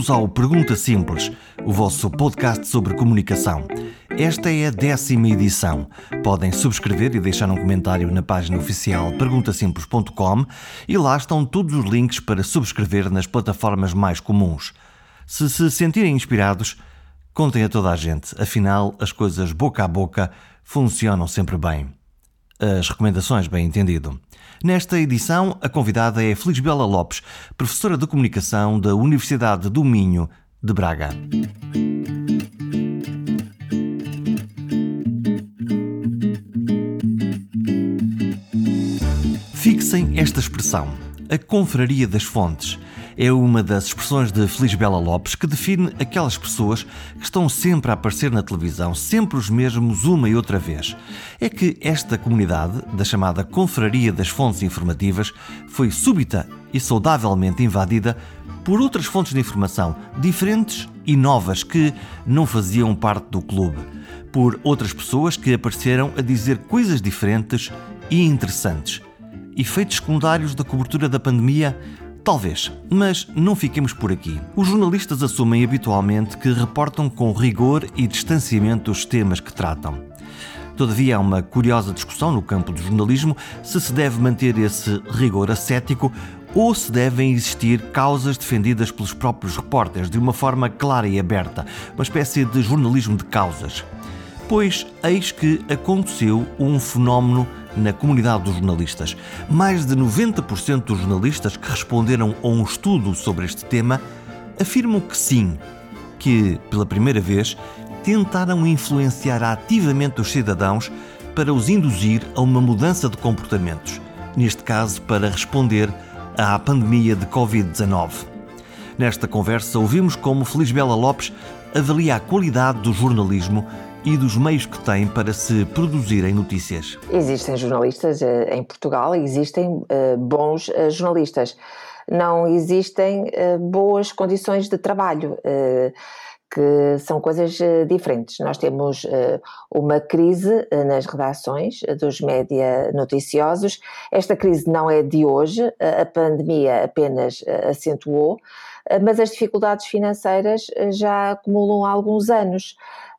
Bem-vindos ao Pergunta Simples, o vosso podcast sobre comunicação. Esta é a décima edição. Podem subscrever e deixar um comentário na página oficial perguntasimples.com e lá estão todos os links para subscrever nas plataformas mais comuns. Se se sentirem inspirados, contem a toda a gente, afinal, as coisas boca a boca funcionam sempre bem. As recomendações, bem entendido. Nesta edição, a convidada é Felisbela Lopes, professora de comunicação da Universidade do Minho, de Braga. Fixem esta expressão, a confraria das fontes é uma das expressões de Felisbela Lopes que define aquelas pessoas que estão sempre a aparecer na televisão, sempre os mesmos, uma e outra vez. É que esta comunidade, da chamada Confraria das Fontes Informativas, foi súbita e saudavelmente invadida por outras fontes de informação diferentes e novas que não faziam parte do clube, por outras pessoas que apareceram a dizer coisas diferentes e interessantes. Efeitos secundários da cobertura da pandemia Talvez, mas não fiquemos por aqui. Os jornalistas assumem habitualmente que reportam com rigor e distanciamento os temas que tratam. Todavia, há uma curiosa discussão no campo do jornalismo se se deve manter esse rigor ascético ou se devem existir causas defendidas pelos próprios repórteres de uma forma clara e aberta, uma espécie de jornalismo de causas. Pois eis que aconteceu um fenómeno na comunidade dos jornalistas. Mais de 90% dos jornalistas que responderam a um estudo sobre este tema afirmam que sim, que, pela primeira vez, tentaram influenciar ativamente os cidadãos para os induzir a uma mudança de comportamentos, neste caso para responder à pandemia de Covid-19. Nesta conversa, ouvimos como Felisbela Lopes avalia a qualidade do jornalismo e dos meios que tem para se produzirem notícias? Existem jornalistas eh, em Portugal, existem eh, bons eh, jornalistas. Não existem boas condições de trabalho que são coisas diferentes. Nós temos uma crise nas redações dos média noticiosos. Esta crise não é de hoje, a pandemia apenas acentuou, mas as dificuldades financeiras já acumulam alguns anos.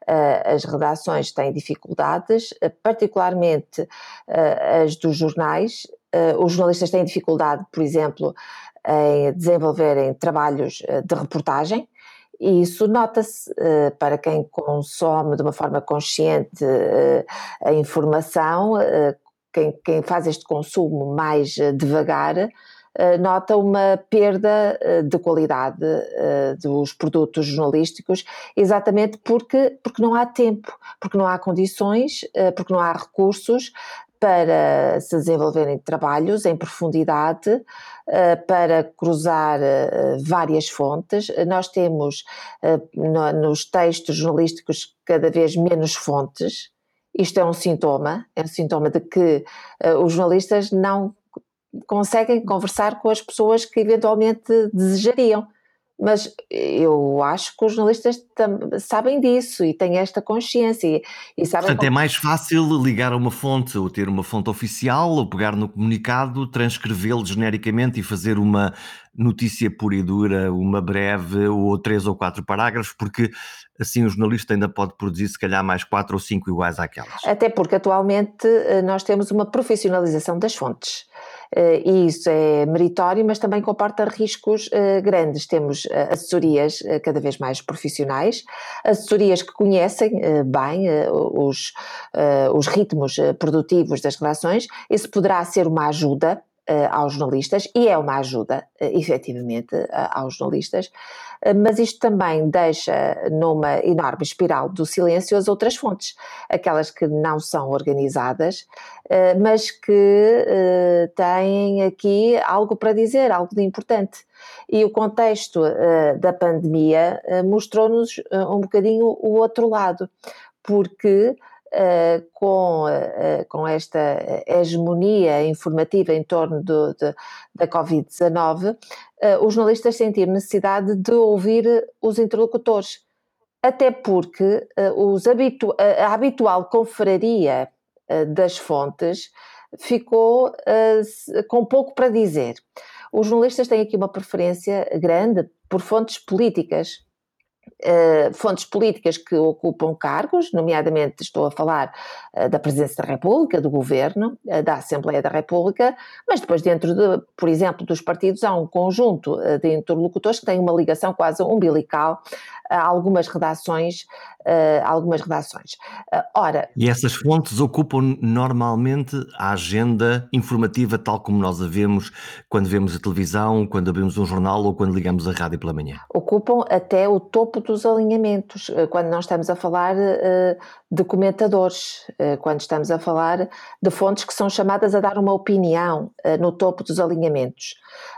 Eh, as redações têm dificuldades, eh, particularmente eh, as dos jornais. Os jornalistas têm dificuldade, por exemplo, em desenvolverem trabalhos de reportagem, e isso nota-se para quem consome de uma forma consciente a informação, quem, quem, faz este consumo mais devagar, nota uma perda eh, de qualidade eh, dos produtos jornalísticos, exatamente porque, porque não há tempo, porque não há condições, porque não há recursos para se desenvolverem trabalhos em profundidade, para cruzar várias fontes. Nós temos nos textos jornalísticos cada vez menos fontes. Isto é um sintoma, é um sintoma de que os jornalistas não conseguem conversar com as pessoas que eventualmente desejariam. Mas eu acho que os jornalistas sabem disso e têm esta consciência. E, e sabem Portanto, como... é mais fácil ligar a uma fonte ou ter uma fonte oficial ou pegar no comunicado, transcrevê-lo genericamente e fazer uma notícia pura e dura, uma breve ou três ou quatro parágrafos, porque assim o jornalista ainda pode produzir se calhar mais quatro ou cinco iguais àquelas. Até porque atualmente eh, nós temos uma profissionalização das fontes. Eh, e isso é meritório, mas também comporta riscos eh, grandes. Temos assessorias cada vez mais profissionais, assessorias que conhecem bem os, os ritmos produtivos das relações, isso poderá ser uma ajuda aos jornalistas, e é uma ajuda, efetivamente, aos jornalistas, mas isto também deixa numa enorme espiral do silêncio as outras fontes, aquelas que não são organizadas, eh, mas que eh, têm aqui algo para dizer, algo de importante. E o contexto eh, da pandemia mostrou-nos um bocadinho o outro lado, porque Uh, com, uh, com esta hegemonia informativa em torno do, de, da Covid-19, uh, os jornalistas sentiram necessidade de ouvir os interlocutores, até porque os habitu a habitual confraria das fontes ficou com pouco para dizer. os jornalistas têm aqui uma preferência grande por fontes políticas. Uh, fontes políticas que ocupam cargos, nomeadamente estou a falar uh, da Presidência da República, do Governo, uh, da Assembleia da República, mas depois dentro, de, por exemplo, dos partidos há um conjunto de interlocutores que têm uma ligação quase umbilical a algumas redações uh, algumas redações. Uh, ora, e essas fontes ocupam normalmente a agenda informativa tal como nós a vemos quando vemos a televisão, quando abrimos um jornal ou quando ligamos a rádio pela manhã? Ocupam até o topo dos alinhamentos, uh, quando nós estamos a falar de comentadores, quando estamos a falar de fontes que são chamadas a dar uma opinião no topo dos alinhamentos.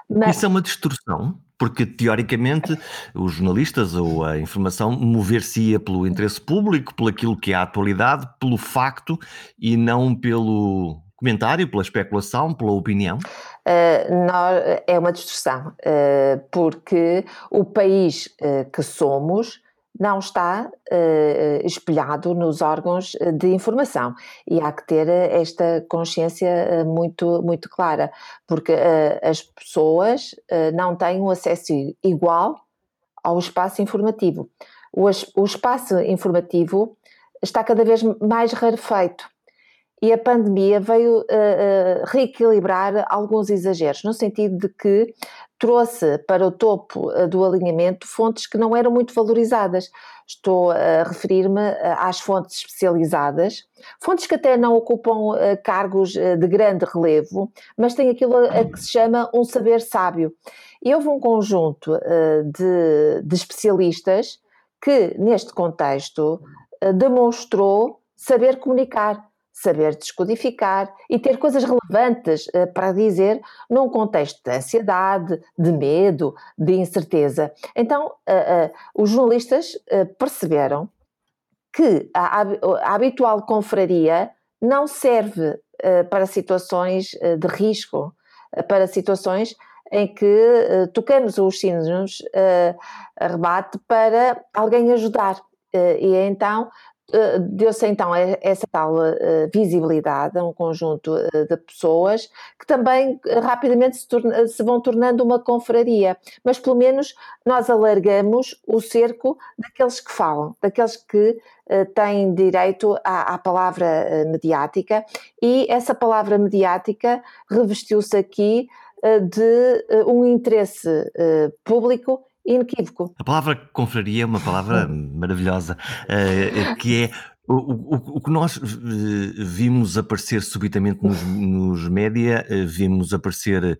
Mas... Isso é uma distorção? Porque teoricamente os jornalistas ou a informação mover-se-ia pelo interesse público, pelo aquilo que é a atualidade, pelo facto e não pelo comentário, pela especulação, pela opinião? Uh, é uma distorção, uh, porque o país uh, que somos não está uh, espelhado nos órgãos de informação e há que ter esta consciência muito, muito clara, porque uh, as pessoas uh, não têm um acesso igual ao espaço informativo. O, o espaço informativo está cada vez mais rarefeito e a pandemia veio uh, uh, reequilibrar alguns exageros, no sentido de que trouxe para o topo uh, do alinhamento fontes que não eram muito valorizadas. Estou a referir-me às fontes especializadas, fontes que até não ocupam cargos de grande relevo, mas têm aquilo a que se chama um saber sábio. E houve um conjunto de, de especialistas que, neste contexto, demonstrou saber comunicar saber descodificar e ter coisas relevantes uh, para dizer num contexto de ansiedade, de medo, de incerteza. Então, uh, uh, os jornalistas perceberam que a, habitual confraria não serve para situações de risco, para situações em que tocamos os sinos rebate para alguém ajudar. e então eh, deu-se então essa tal uh, visibilidade a um conjunto uh, de pessoas que também rapidamente se, torna, se, vão tornando uma confraria, mas pelo menos nós alargamos o cerco daqueles que falam, daqueles que têm direito à, à palavra mediática. E essa palavra mediática revestiu-se aqui de um interesse público inequívoco. A palavra confraria é uma palavra maravilhosa, uh, que é o, o, o, que nós eh, vimos aparecer subitamente nos, nos média, vimos aparecer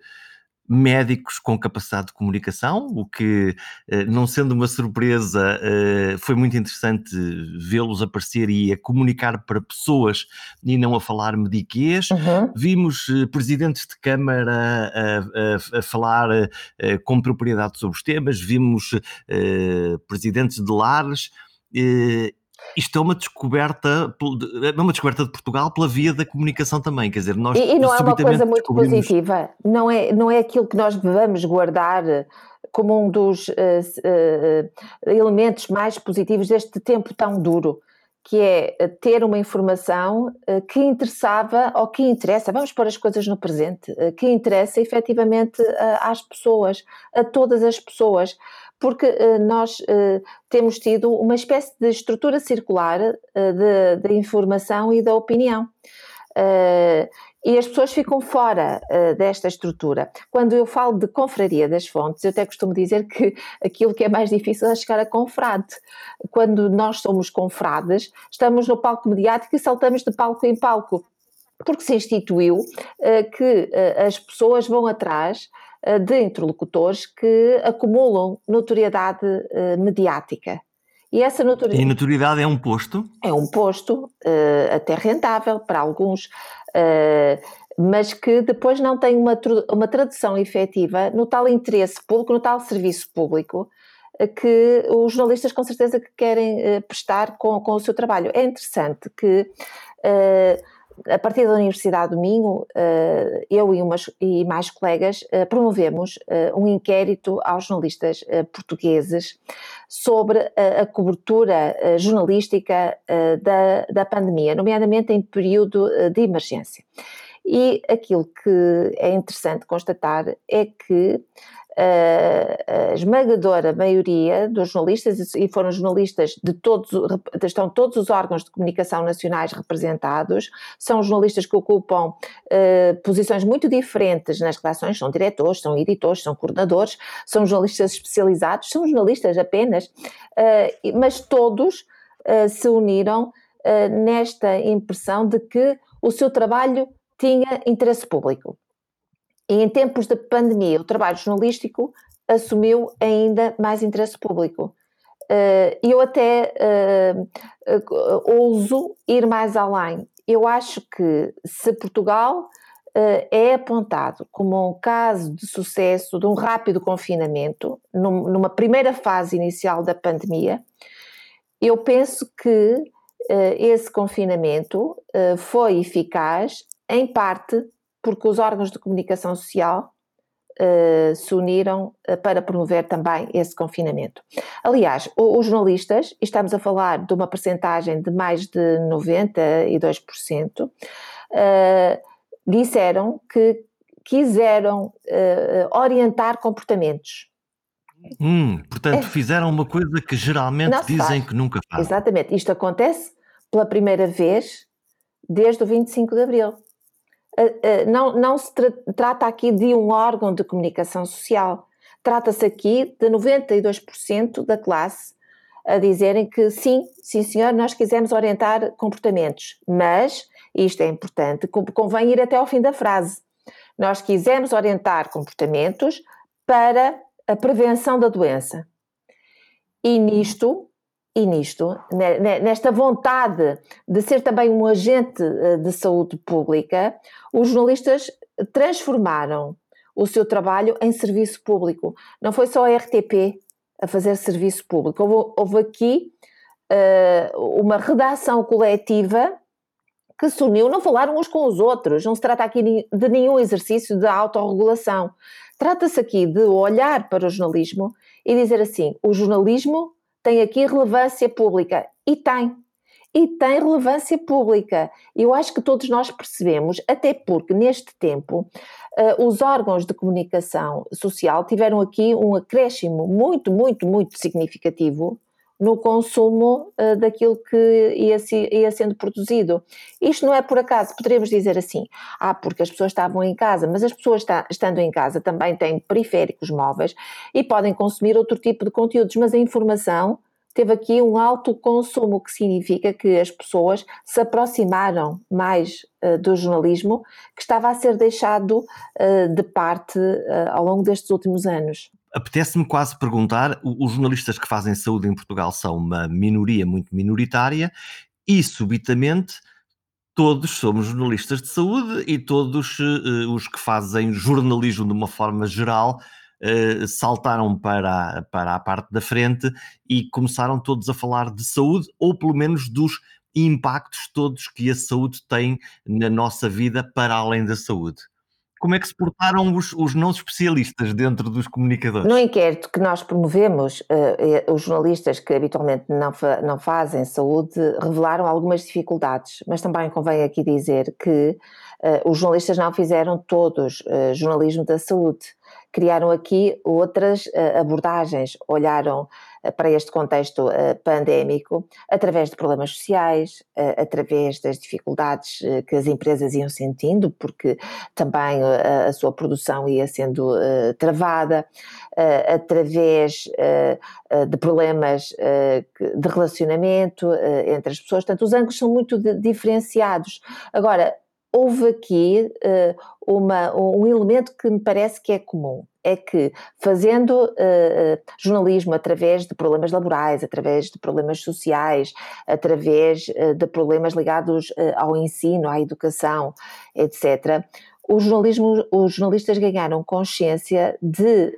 médicos com capacidade de comunicação, o que, eh, não sendo uma surpresa, eh, foi muito interessante vê-los aparecer e a comunicar para pessoas e não a falar mediquês. Uhum. Vimos eh, presidentes de Câmara a, a, a falar com propriedade sobre os temas, vimos presidentes de lares isto é uma descoberta, é uma descoberta de Portugal pela via da comunicação também, quer dizer, nós E, e não é uma coisa muito positiva, não é, não é aquilo que nós devemos guardar como um dos uh, uh, elementos mais positivos deste tempo tão duro, que é ter uma informação uh, que interessava ou que interessa, vamos pôr as coisas no presente, que interessa efetivamente às pessoas, a todas as pessoas porque uh, nós uh, temos tido uma espécie de estrutura circular uh, de, de, informação e da opinião. e as pessoas ficam fora desta estrutura. Quando eu falo de confraria das fontes, eu até costumo dizer que aquilo que é mais difícil é chegar a confrade. Quando nós somos confrades, estamos no palco mediático e saltamos de palco em palco porque se instituiu uh, que uh, as pessoas vão atrás de interlocutores que acumulam notoriedade mediática. E essa notoriedade. E notoriedade é um posto? É um posto, até rentável para alguns, mas que depois não tem uma, uma tradução efetiva no tal interesse público, no tal serviço público que os jornalistas com certeza que querem prestar com, com o seu trabalho. É interessante que a partir da Universidade do Minho, eh, eu e, umas, e mais colegas eh, promovemos eh, um inquérito aos jornalistas portugueses sobre a cobertura jornalística da, da pandemia, nomeadamente em período de emergência. E aquilo que é interessante constatar é que a esmagadora maioria dos jornalistas, e foram jornalistas de todos, estão todos os órgãos de comunicação nacionais representados, são jornalistas que ocupam uh, posições muito diferentes nas redações, são diretores, são editores, são coordenadores, são jornalistas especializados, são jornalistas apenas, uh, mas todos uh, se uniram nesta impressão de que o seu trabalho tinha interesse público. E em tempos de pandemia, o trabalho jornalístico assumiu ainda mais interesse público. Eh, eu até uh, ouso ir mais além. Eu acho que se Portugal é apontado como um caso de sucesso de um rápido confinamento, num, numa primeira fase inicial da pandemia, eu penso que esse confinamento foi eficaz, em parte porque os órgãos de comunicação social uh, se uniram uh, para promover também esse confinamento. Aliás, os jornalistas, e estamos a falar de uma percentagem de mais de 92%, uh, eh, disseram que quiseram orientar comportamentos. Hum, portanto, é. fizeram uma coisa que geralmente dizem faz. que nunca fazem. Exatamente. Isto acontece pela primeira vez desde o 25 de Abril. Eh, eh, não, não se tra trata aqui de um órgão de comunicação social, trata-se aqui de 92% da classe a dizerem que sim, sim senhor, nós quisemos orientar comportamentos, mas, isto é importante, convém ir até ao fim da frase, nós quisemos orientar comportamentos para a prevenção da doença. E nisto e nisto, nesta vontade de ser também um agente eh, de saúde pública, os jornalistas transformaram o seu trabalho em serviço público. Não foi só a RTP a fazer serviço público, houve, houve aqui uh, uma redação coletiva que se uniu, não falaram uns com os outros, não se trata aqui de nenhum exercício de autorregulação. Trata-se aqui de olhar para o jornalismo e dizer assim: o jornalismo tem aqui relevância pública. E tem. E tem relevância pública. Eu acho que todos nós percebemos, até porque neste tempo uh, os órgãos de comunicação social tiveram aqui um acréscimo muito, muito, muito significativo no consumo uh, daquilo que ia, ia, sendo produzido. Isto não é por acaso, poderíamos dizer assim, ah, porque as pessoas estavam em casa, mas as pessoas está, estando em casa também têm periféricos móveis e podem consumir outro tipo de conteúdos, mas a informação teve aqui um alto consumo, que significa que as pessoas se aproximaram mais uh, do jornalismo que estava a ser deixado uh, de parte uh, ao longo destes últimos anos. Apetece-me quase perguntar: os jornalistas que fazem saúde em Portugal são uma minoria muito minoritária e, subitamente, todos somos jornalistas de saúde e todos uh, os que fazem jornalismo de uma forma geral uh, saltaram para, para a parte da frente e começaram todos a falar de saúde, ou pelo menos dos impactos todos que a saúde tem na nossa vida para além da saúde como é que se portaram os, os não especialistas dentro dos comunicadores? No inquérito que nós promovemos, uh, os jornalistas que habitualmente não, fa não fazem saúde revelaram algumas dificuldades, mas também convém aqui dizer que uh, os jornalistas não fizeram todos uh, jornalismo da saúde criaram aqui outras abordagens, olharam para este contexto uh, pandémico através de problemas sociais, através das dificuldades que as empresas iam sentindo, porque também a sua produção ia sendo travada, através de problemas de relacionamento entre as pessoas. Portanto, os ângulos são muito diferenciados. Agora, houve aqui uh, uma, um elemento que me parece que é comum. É que, fazendo uh, jornalismo através de problemas laborais, através de problemas sociais, através uh, de problemas ligados ao ensino, à educação, etc., o jornalismo, os jornalistas ganharam consciência de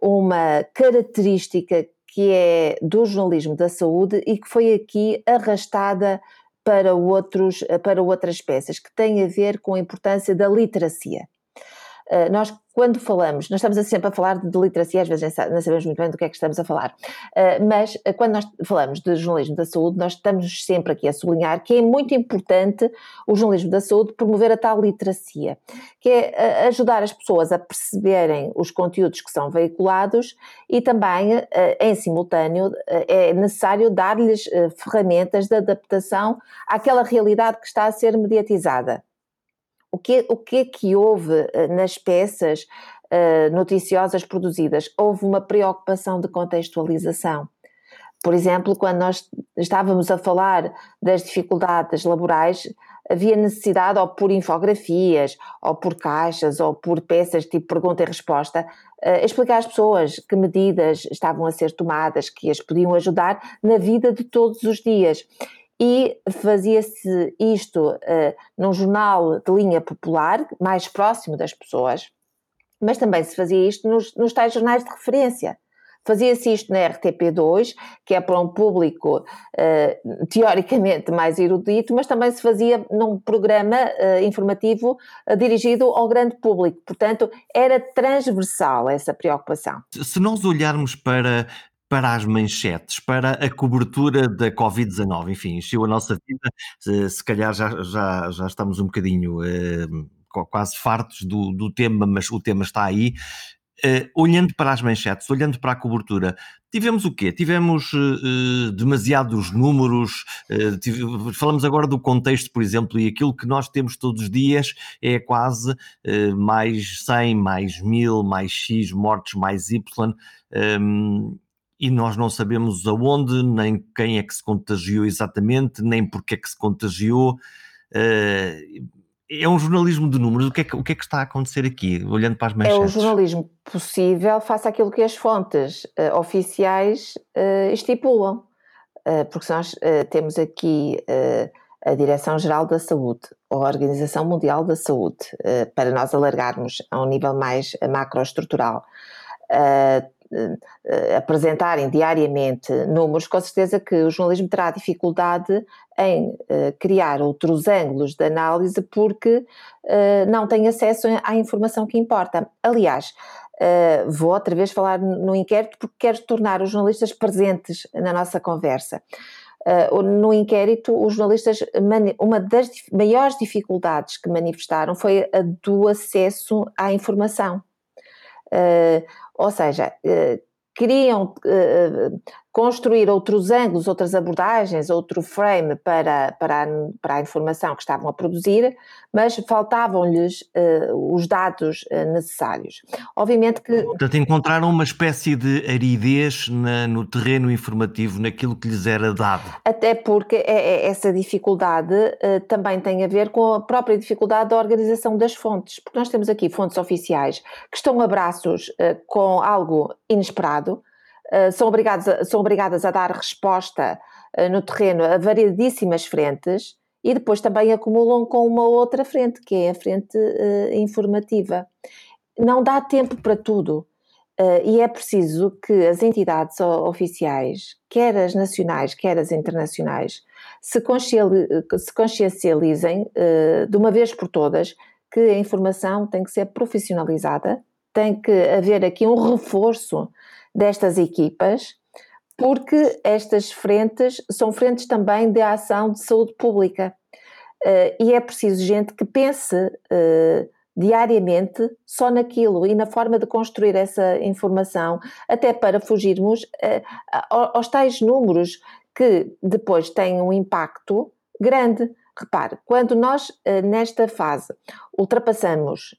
uma característica que é do jornalismo da saúde e que foi aqui arrastada para, outros, para outras peças, que têm a ver com a importância da literacia. Uh, nós, quando falamos, nós estamos sempre a falar de literacia, às vezes não sabemos muito bem do que é que estamos a falar, uh, mas uh, quando nós falamos de jornalismo da saúde, nós estamos sempre aqui a sublinhar que é muito importante o jornalismo da saúde promover a tal literacia, que é ajudar as pessoas a perceberem os conteúdos que são veiculados e também, em simultâneo, é necessário dar-lhes ferramentas de adaptação àquela realidade que está a ser mediatizada. O que, o que é que houve eh, nas peças uh, noticiosas produzidas? Houve uma preocupação de contextualização. Por exemplo, quando nós estávamos a falar das dificuldades laborais, havia necessidade, ou por infografias, ou por caixas, ou por peças tipo pergunta e resposta, uh, explicar às pessoas que medidas estavam a ser tomadas que as podiam ajudar na vida de todos os dias e fazia-se isto uh, num jornal de linha popular, mais próximo das pessoas, mas também se fazia isto nos, nos tais jornais de referência. Fazia-se isto na RTP2, que é para um público uh, teoricamente mais erudito, mas também se fazia num programa uh, informativo uh, dirigido ao grande público. Portanto, era transversal essa preocupação. Se nós olharmos para para as manchetes, para a cobertura da Covid-19. Enfim, encheu a nossa vida, se, calhar já, já, já estamos um bocadinho eh, quase fartos do, do tema, mas o tema está aí. Uh, olhando para as manchetes, olhando para a cobertura, tivemos o quê? Tivemos uh, demasiados números, falamos agora do contexto, por exemplo, e aquilo que nós temos todos os dias é quase mais 100, mais 1000, mais X mortes, mais Y. Um, ehm, e nós não sabemos aonde, nem quem é que se contagiou exatamente, nem porque é que se contagiou. Uh, é um jornalismo de números. O que, é que, o que, é que, está a acontecer aqui, olhando para as manchetes? É o jornalismo possível face àquilo que as fontes uh, oficiais uh, estipulam. porque nós temos aqui a Direção-Geral da Saúde, a Organização Mundial da Saúde, para nós alargarmos a um nível mais macroestrutural. Uh, uh, apresentarem diariamente números, com certeza que o jornalismo terá dificuldade em uh, criar outros ângulos de análise porque uh, não tem acesso à informação que importa. Aliás, vou outra vez falar no inquérito porque quero tornar os jornalistas presentes na nossa conversa. Uh, no inquérito, os jornalistas, uma das maiores dificuldades que manifestaram foi a do acesso à informação. Uh, ou seja, uh, queriam uh, construir outros ângulos, outras abordagens, outro frame para, para, a, para a informação que estavam a produzir, mas faltavam-lhes uh, os dados uh, necessários. Obviamente que. Portanto, encontraram uma espécie de aridez na, no terreno informativo, naquilo que lhes era dado. Até porque é, é, essa dificuldade uh, também tem a ver com a própria dificuldade da organização das fontes, porque nós temos aqui fontes oficiais que estão a braços com algo inesperado são, obrigados são obrigadas a dar resposta uh, no terreno a variedíssimas frentes e depois também acumulam com uma outra frente, que é a frente uh, informativa. Não dá tempo para tudo. e é preciso que as entidades oficiais, quer as nacionais, quer as internacionais, se, consciencializem de uma vez por todas que a informação tem que ser profissionalizada, tem que haver aqui um reforço destas equipas, porque estas frentes são frentes também de ação de saúde pública. Uh, e é preciso gente que pense uh, diariamente só naquilo e na forma de construir essa informação, até para fugirmos uh, aos tais números que depois têm um impacto grande. Repare, quando nós nesta fase ultrapassamos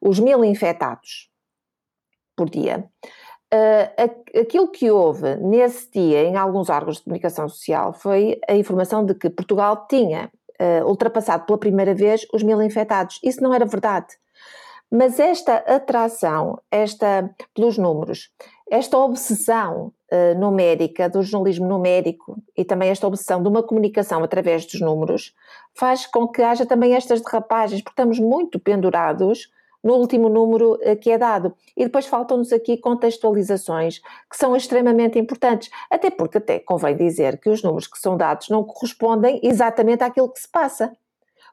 os mil infectados por dia, Uh, aquilo que houve nesse dia em alguns órgãos de comunicação social foi a informação de que Portugal tinha uh, ultrapassado pela primeira vez os mil infectados. Isso não era verdade. Mas esta atração, esta pelos números, esta obsessão uh, numérica do jornalismo numérico e também esta obsessão de uma comunicação através dos números faz com que haja também estas derrapagens, porque estamos muito pendurados no último número eh, que é dado. E depois faltam-nos aqui contextualizações que são extremamente importantes, até porque até convém dizer que os números que são dados não correspondem exatamente àquilo que se passa.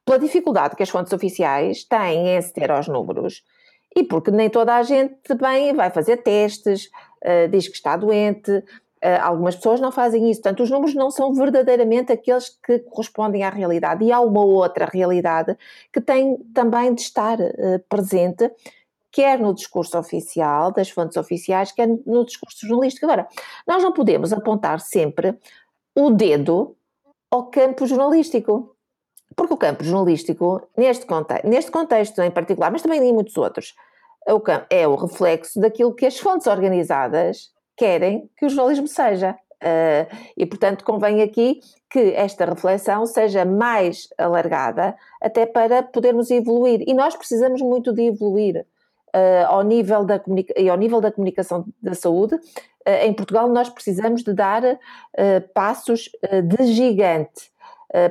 Pela dificuldade que as fontes oficiais têm em aceder aos números E porque nem toda a gente bem vai fazer testes, uh, diz que está doente, algumas pessoas não fazem isso. Portanto, os números não são verdadeiramente aqueles que correspondem à realidade. E há uma outra realidade que tem também de estar uh, presente, quer no discurso oficial, das fontes oficiais, quer no discurso jornalístico. Agora, nós não podemos apontar sempre o dedo ao campo jornalístico. Porque o campo jornalístico, neste, conte neste contexto em particular, mas também em muitos outros, é o reflexo daquilo que as fontes organizadas querem que o jornalismo seja. Uh, e, portanto, convém aqui que esta reflexão seja mais alargada, até para podermos evoluir. E nós precisamos muito de evoluir. Uh, ao, nível da e ao nível da comunicação da saúde, uh, em Portugal nós precisamos de dar passos de gigante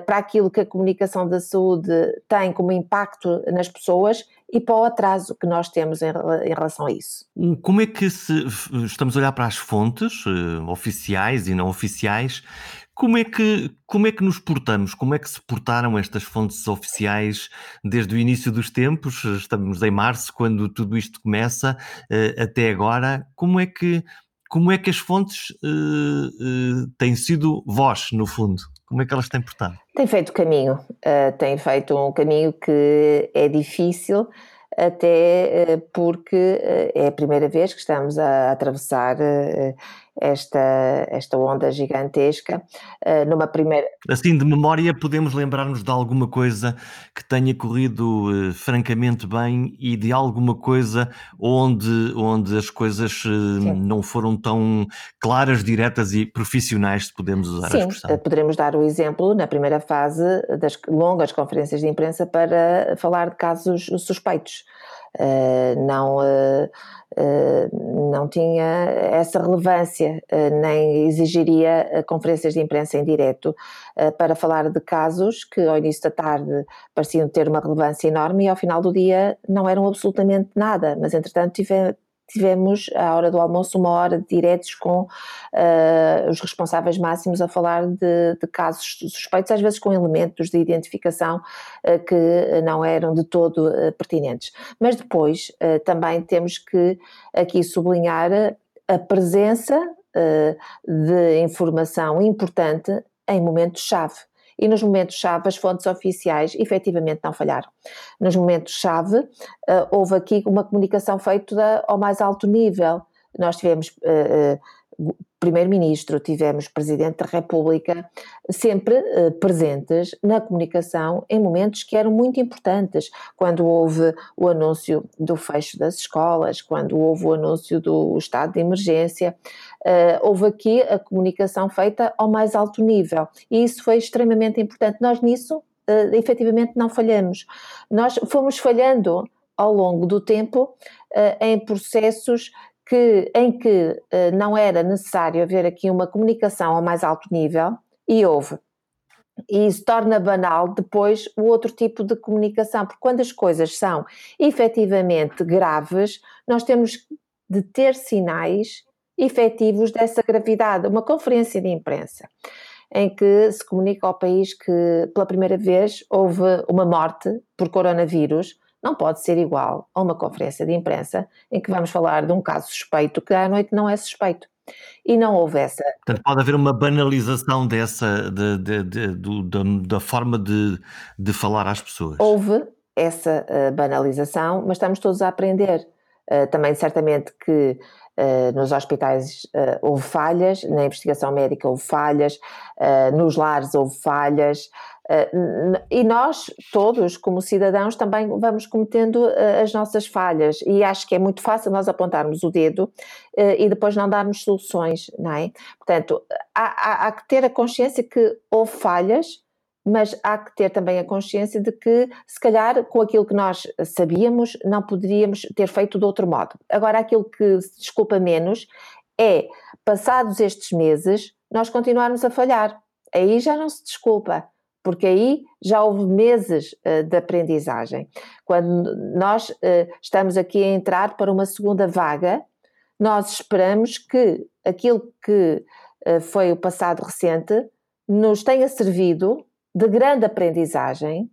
para aquilo que a comunicação da saúde tem como impacto nas pessoas e para o atraso que nós temos em, relação a isso. Como é que se estamos a olhar para as fontes uh, oficiais e não oficiais? Como é, que, como é que nos portamos? Como é que se portaram estas fontes oficiais desde o início dos tempos? Estamos em março, quando tudo isto começa, uh, até agora. Como é que, como é que as fontes uh, têm sido vós, no fundo? Como é que elas têm portado? Tem feito caminho, uh, tem feito um caminho que é difícil, até uh, porque uh, é a primeira vez que estamos a atravessar esta, esta onda gigantesca. Uh, numa primeira. Assim, de memória, podemos lembrar-nos de alguma coisa que tenha corrido uh, francamente bem e de alguma coisa onde, onde as coisas uh, não foram tão claras, diretas e profissionais, se podemos usar Sim, a expressão. poderemos dar o exemplo na primeira fase das longas conferências de imprensa para falar de casos suspeitos. Não eh, não tinha essa relevância, eh, nem exigiria eh, conferências de imprensa em direto para falar de casos que ao início da tarde pareciam ter uma relevância enorme e ao final do dia não eram absolutamente nada, mas entretanto tive, tivemos, à hora do almoço, uma hora de diretos com uh, os responsáveis máximos a falar de, de, casos suspeitos, às vezes com elementos de identificação uh, que não eram de todo uh, pertinentes. Mas depois também temos que aqui sublinhar a presença de informação importante em momentos-chave e nos momentos-chave as fontes oficiais efetivamente não falharam. Nos momentos-chave uh, houve aqui uma comunicação feita ao mais alto nível. Nós tivemos uh, Primeiro-Ministro, tivemos Presidente da República, sempre eh, presentes na comunicação em momentos que eram muito importantes, quando houve o anúncio do fecho das escolas, quando houve o anúncio do estado de emergência, eh, houve aqui a comunicação feita ao mais alto nível e isso foi extremamente importante. Nós nisso, uh, efetivamente, não falhamos. Nós fomos falhando ao longo do tempo em processos que, em que uh, não era necessário haver aqui uma comunicação ao mais alto nível, e houve. E isso torna banal depois o outro tipo de comunicação, porque quando as coisas são efetivamente graves, nós temos de ter sinais efetivos dessa gravidade. Uma conferência de imprensa em que se comunica ao país que pela primeira vez houve uma morte por coronavírus, não pode ser igual a uma conferência de imprensa em que vamos falar de um caso suspeito que à noite não é suspeito. E não houve essa. Portanto, pode haver uma banalização dessa, de, de, de, da, da forma de, de falar às pessoas. Houve essa uh, banalização, mas estamos todos a aprender. Uh, também, certamente, que Uh, nos hospitais houve falhas, na investigação médica houve falhas, nos lares houve falhas, e nós, todos, como cidadãos, também vamos cometendo as nossas falhas. E acho que é muito fácil nós apontarmos o dedo e depois não darmos soluções, não é? Portanto, há, há, há que ter a consciência que houve falhas, mas há que ter também a consciência de que, se calhar, com aquilo que nós sabíamos, não poderíamos ter feito de outro modo. Agora, aquilo que se desculpa menos é, passados estes meses, nós continuarmos a falhar. Aí já não se desculpa porque aí já houve meses uh, de aprendizagem. Quando nós uh, estamos aqui a entrar para uma segunda vaga, nós esperamos que aquilo que uh, foi o passado recente nos tenha servido de grande aprendizagem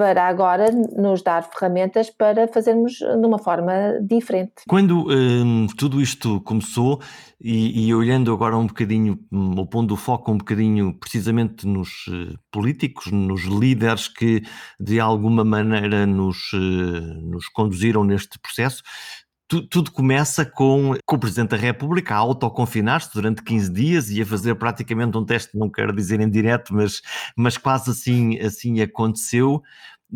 para agora nos dar ferramentas para fazermos de uma forma diferente. Quando hum, tudo isto começou, e, e, olhando agora um bocadinho, hum, ou pondo o foco um bocadinho precisamente nos uh, políticos, nos líderes que de alguma maneira nos, uh, nos conduziram neste processo, tu, tudo começa com, com, o Presidente da República a autoconfinar-se durante 15 dias e a fazer praticamente um teste, não quero dizer em direto, mas, mas quase assim, assim aconteceu.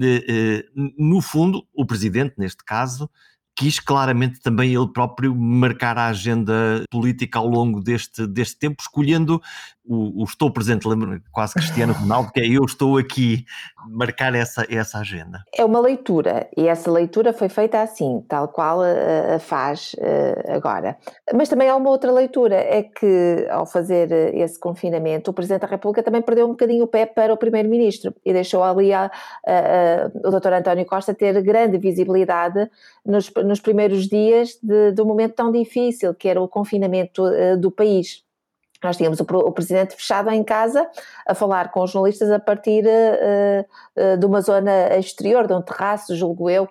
Eh, no fundo, o Presidente, neste caso, quis claramente também ele próprio marcar a agenda política ao longo deste, deste tempo, escolhendo o, o estou presente, lembro quase Cristiano Ronaldo, que é eu estou aqui, marcar essa, essa agenda. É uma leitura, e essa leitura foi feita assim, tal qual a, faz uh, agora. Mas também há uma outra leitura, é que ao fazer esse confinamento, o Presidente da República também perdeu um bocadinho o pé para o Primeiro-Ministro e deixou ali a, o Dr. António Costa ter grande visibilidade nos, nos primeiros dias de, um momento tão difícil, que era o confinamento uh, do país. Nós tínhamos o, o, presidente fechado em casa a falar com os jornalistas a partir uh, uh, de uma zona exterior, de um terraço, julgo eu,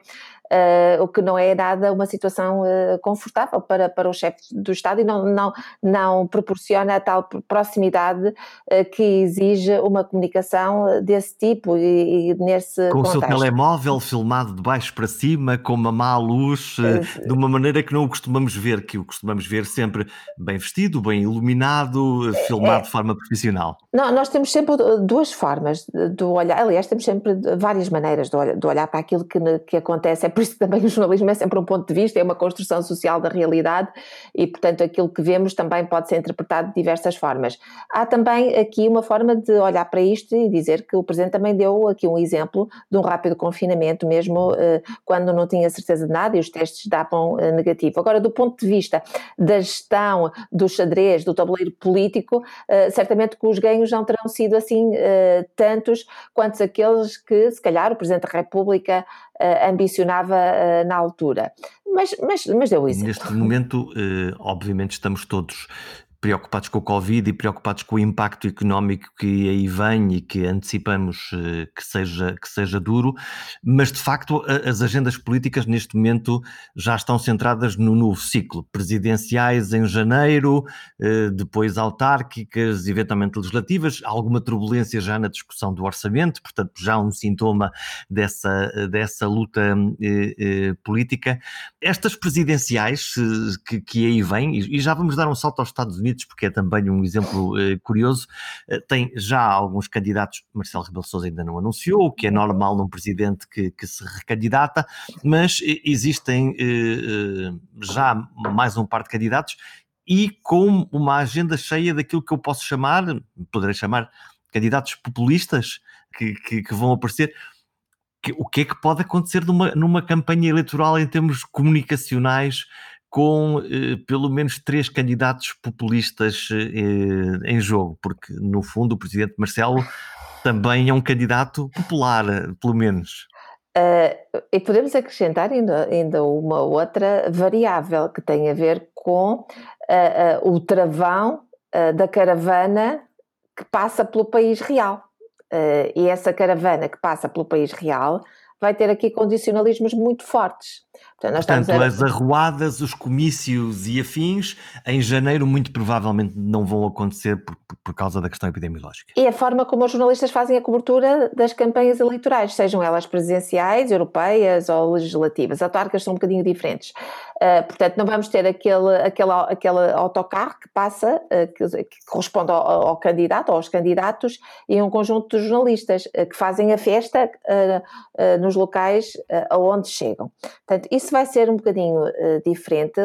o que não é nada uma situação uh, confortável para, para o chefe do Estado e não, não, não proporciona a tal proximidade uh, que exige uma comunicação desse tipo e, e nesse Com contexto. o seu telemóvel filmado de baixo para cima, com uma má luz, de uma maneira que não o costumamos ver, que o costumamos ver sempre bem vestido, bem iluminado, filmado é, de forma profissional. Não, nós temos sempre duas formas de olhar, aliás, temos sempre várias maneiras de olhar, olhar para aquilo que, que acontece. É isso também o jornalismo é sempre um ponto de vista, é uma construção social da realidade e, portanto, aquilo que vemos também pode ser interpretado de diversas formas. Há também aqui uma forma de olhar para isto e dizer que o Presidente também deu aqui um exemplo de um rápido confinamento, mesmo eh, quando não tinha certeza de nada e os testes davam eh, negativo. Agora, do ponto de vista da gestão do xadrez, do tabuleiro político, eh, certamente que os ganhos não terão sido assim tantos quanto aqueles que, se calhar, o Presidente da República ambicionava uh, na altura. Mas, mas, mas deu isso. Neste momento, uh, obviamente, estamos todos preocupados com o Covid e preocupados com o impacto económico que aí vem e que antecipamos eh, que seja, que seja duro, mas de facto as agendas políticas neste momento já estão centradas no novo ciclo. Presidenciais em janeiro, eh, depois autárquicas, eventualmente legislativas, alguma turbulência já na discussão do orçamento, portanto já um sintoma dessa, dessa luta eh, política. Estas presidenciais que, que aí vêm, e já vamos dar um salto aos Estados Unidos, Unidos, porque é também um exemplo uh, curioso, uh, tem já alguns candidatos, Marcelo Rebelo Sousa ainda não anunciou, o que é normal num presidente que, que se recandidata, mas existem uh, já mais um par de candidatos e com uma agenda cheia daquilo que eu posso chamar, poderei chamar, candidatos populistas que, que, que vão aparecer o que é que pode acontecer numa, numa campanha eleitoral em termos comunicacionais com eh, pelo menos três candidatos populistas eh, em jogo, porque no fundo o presidente Marcelo também é um candidato popular, pelo menos. Uh, e podemos acrescentar ainda, ainda, uma outra variável que tem a ver com uh, uh, o travão da caravana que passa pelo país real. e essa caravana que passa pelo país real vai ter aqui condicionalismos muito fortes. Portanto, a... as arruadas, os comícios e afins, em janeiro, muito provavelmente não vão acontecer por, por, causa da questão epidemiológica. E a forma como os jornalistas fazem a cobertura das campanhas eleitorais, sejam elas presidenciais, europeias ou legislativas. As autárquicas são um bocadinho diferentes. Uh, portanto, não vamos ter aquele, aquele, aquele autocarro que passa, uh, que, que, corresponde ao, ao, candidato, aos candidatos, e um conjunto de jornalistas uh, que fazem a festa nos locais aonde chegam. Portanto, isso vai ser um bocadinho uh, diferente,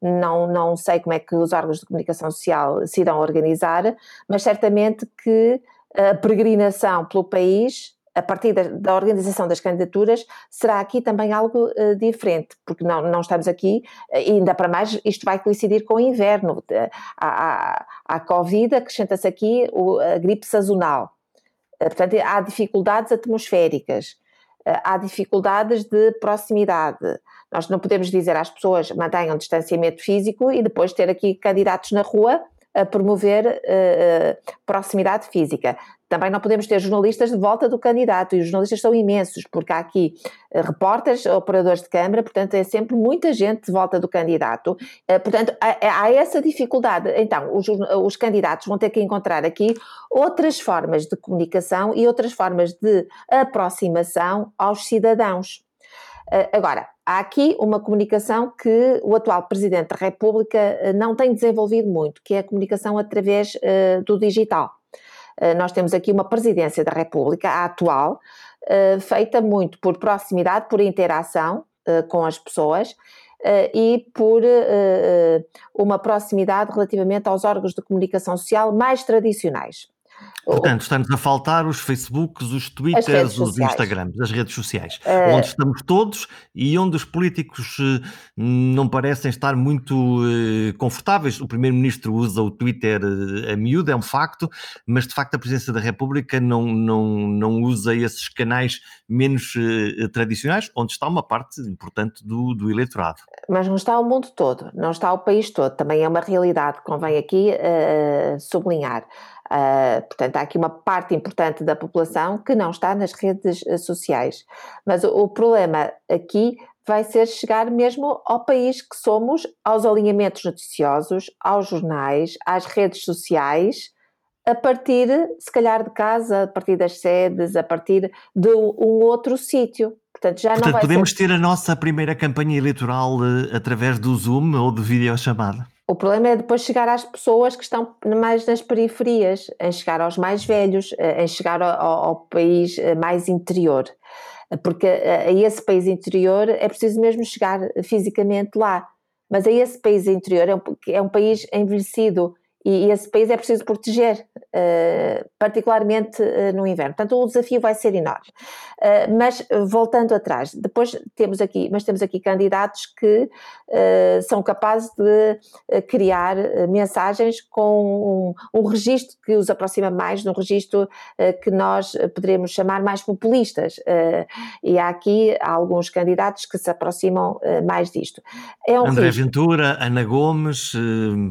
não, não sei como é que os órgãos de comunicação social se irão organizar, mas certamente que a peregrinação pelo país a partir da, da, organização das candidaturas, será aqui também algo uh, diferente, porque não, não estamos aqui, e ainda para mais, isto vai coincidir com o inverno. À, à, Covid acrescenta-se aqui o, a gripe sazonal. Portanto, há dificuldades atmosféricas, há dificuldades de proximidade, nós não podemos dizer às pessoas mantenham distanciamento físico e depois ter aqui candidatos na rua a promover uh, proximidade física. Também não podemos ter jornalistas de volta do candidato, e os jornalistas são imensos, porque há aqui uh, repórteres, operadores de câmara, portanto é sempre muita gente de volta do candidato. Portanto, há, há, essa dificuldade. Então, os, os candidatos vão ter que encontrar aqui outras formas de comunicação e outras formas de aproximação aos cidadãos. Agora, há aqui uma comunicação que o atual Presidente da República eh, não tem desenvolvido muito, que é a comunicação através uh, do digital. Nós temos aqui uma Presidência da República, a atual, feita muito por proximidade, por interação com as pessoas e por uma proximidade relativamente aos órgãos de comunicação social mais tradicionais. Portanto, estamos a faltar os Facebooks, os Twitters, os Instagrams, as redes sociais, uh... onde estamos todos e onde os políticos uh, não parecem estar muito uh, confortáveis. O Primeiro-Ministro usa o Twitter a miúdo, é um facto, mas de facto a Presidência da República não, não, não usa esses canais menos tradicionais, onde está uma parte importante do, do eleitorado. Mas não está o mundo todo, não está o país todo, também é uma realidade que convém aqui sublinhar. Uh, portanto, há aqui uma parte importante da população que não está nas redes uh, sociais. Mas o, o, problema aqui vai ser chegar mesmo ao país que somos, aos alinhamentos noticiosos, aos jornais, às redes sociais, a partir, se calhar, de casa, a partir das sedes, a partir de um outro sítio. Portanto, já Portanto, não podemos ser... ter a nossa primeira campanha eleitoral uh, através do Zoom ou de videochamada? O problema é depois chegar às pessoas que estão mais nas periferias, em chegar aos mais velhos, eh, em chegar ao, ao país eh, mais interior. Porque eh, a esse país interior é preciso mesmo chegar fisicamente lá. Mas a esse país interior é um, é um país envelhecido e, esse país é preciso proteger, particularmente uh, no inverno. Portanto, o desafio vai ser enorme. Uh, mas voltando atrás, depois temos aqui, mas temos aqui candidatos que são capazes de criar mensagens com um, um registro que os aproxima mais de um registro que nós poderíamos chamar mais populistas. e há aqui alguns candidatos que se aproximam mais disto. É um André risco. Ventura, Ana Gomes,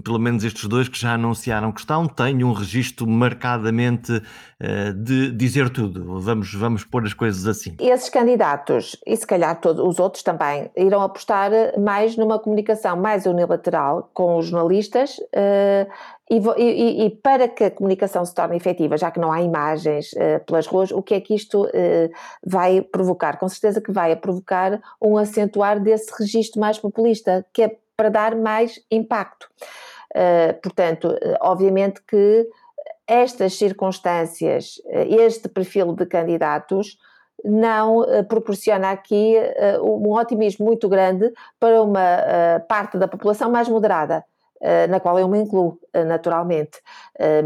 pelo menos estes dois que já anunciaram que estão, têm um registro marcadamente uh, de dizer tudo. Vamos, vamos pôr as coisas assim. Esses candidatos, e se calhar todos os outros também, irão apostar mais numa comunicação mais unilateral com os jornalistas. Uh, e, e, e, para que a comunicação se torne efetiva, já que não há imagens uh, pelas ruas, o que é que isto uh, vai provocar? Com certeza que vai provocar um acentuar desse registro mais populista, que é para dar mais impacto. Eh, portanto, eh, obviamente que estas circunstâncias, eh, este perfil de candidatos, não proporciona aqui um otimismo muito grande para uma parte da população mais moderada. na qual eu me incluo, naturalmente,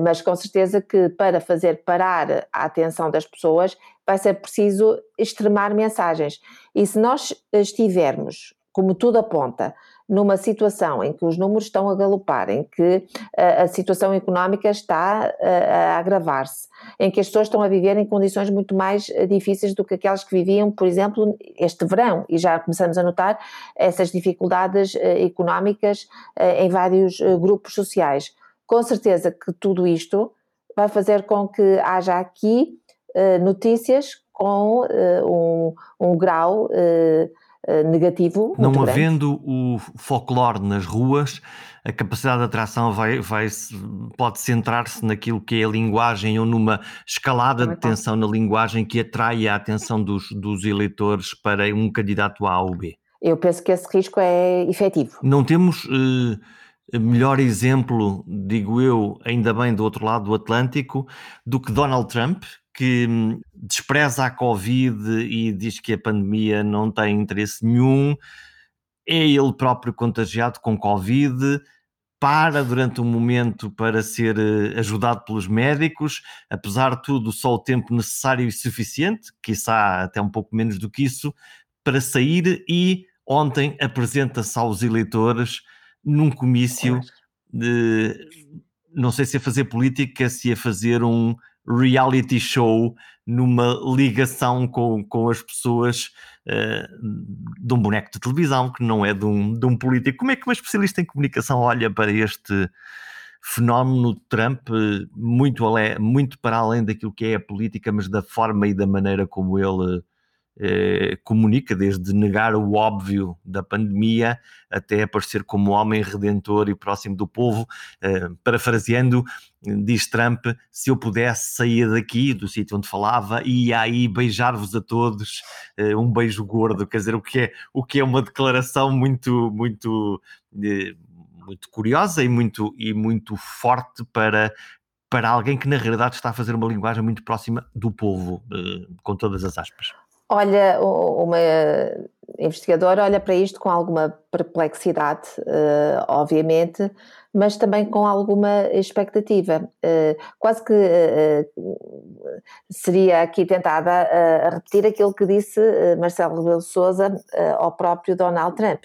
mas com certeza que para fazer parar a atenção das pessoas vai ser preciso extremar mensagens. E se nós estivermos, como tudo aponta, numa situação em que os números estão a galopar, em que a, eh, a situação económica está a, eh, a agravar-se, em que as pessoas estão a viver em condições muito mais eh, difíceis do que aquelas que viviam, por exemplo, este verão, e já começamos a notar essas dificuldades económicas em vários grupos sociais. Com certeza que tudo isto vai fazer com que haja aqui notícias com um, um grau negativo. Não grande. havendo o folclore nas ruas, a capacidade de atração vai, vai, pode centrar-se naquilo que é a linguagem ou numa escalada de tensão na linguagem que atrai a atenção dos, dos eleitores para um candidato A ou B. Eu penso que esse risco é efetivo. Não temos. Uh, melhor exemplo, digo eu, ainda bem do outro lado do Atlântico, do que Donald Trump, que hum, despreza a Covid e diz que a pandemia não tem interesse nenhum, é ele próprio contagiado com Covid, para durante um momento para ser eh, ajudado pelos médicos, apesar de tudo, só o tempo necessário e suficiente, quiçá até um pouco menos do que isso, para sair e ontem apresenta-se aos eleitores num comício de, não sei se a fazer política, se a fazer um reality show numa ligação com, com as pessoas uh, de um boneco de televisão, que não é de um, de um político. Como é que uma especialista em comunicação olha para este, fenómeno Trump muito, muito para além daquilo que é a política, mas da forma e da maneira como ele eh, comunica, desde negar o óbvio da pandemia até aparecer como homem redentor e próximo do povo. Eh, parafraseando, diz Trump: se eu pudesse sair daqui, do sítio onde falava, e aí beijar-vos a todos, eh, um beijo gordo, quer dizer, o que é, o que é uma declaração muito, muito. muito curiosa e muito, e muito forte para, para alguém que na realidade está a fazer uma linguagem muito próxima do povo, com todas as aspas olha, uma investigadora olha para isto com alguma perplexidade, uh, obviamente, mas também com alguma expectativa. Uh, quase que uh, seria aqui tentada a repetir aquilo que disse Marcelo Rebelo Souza ao próprio Donald Trump.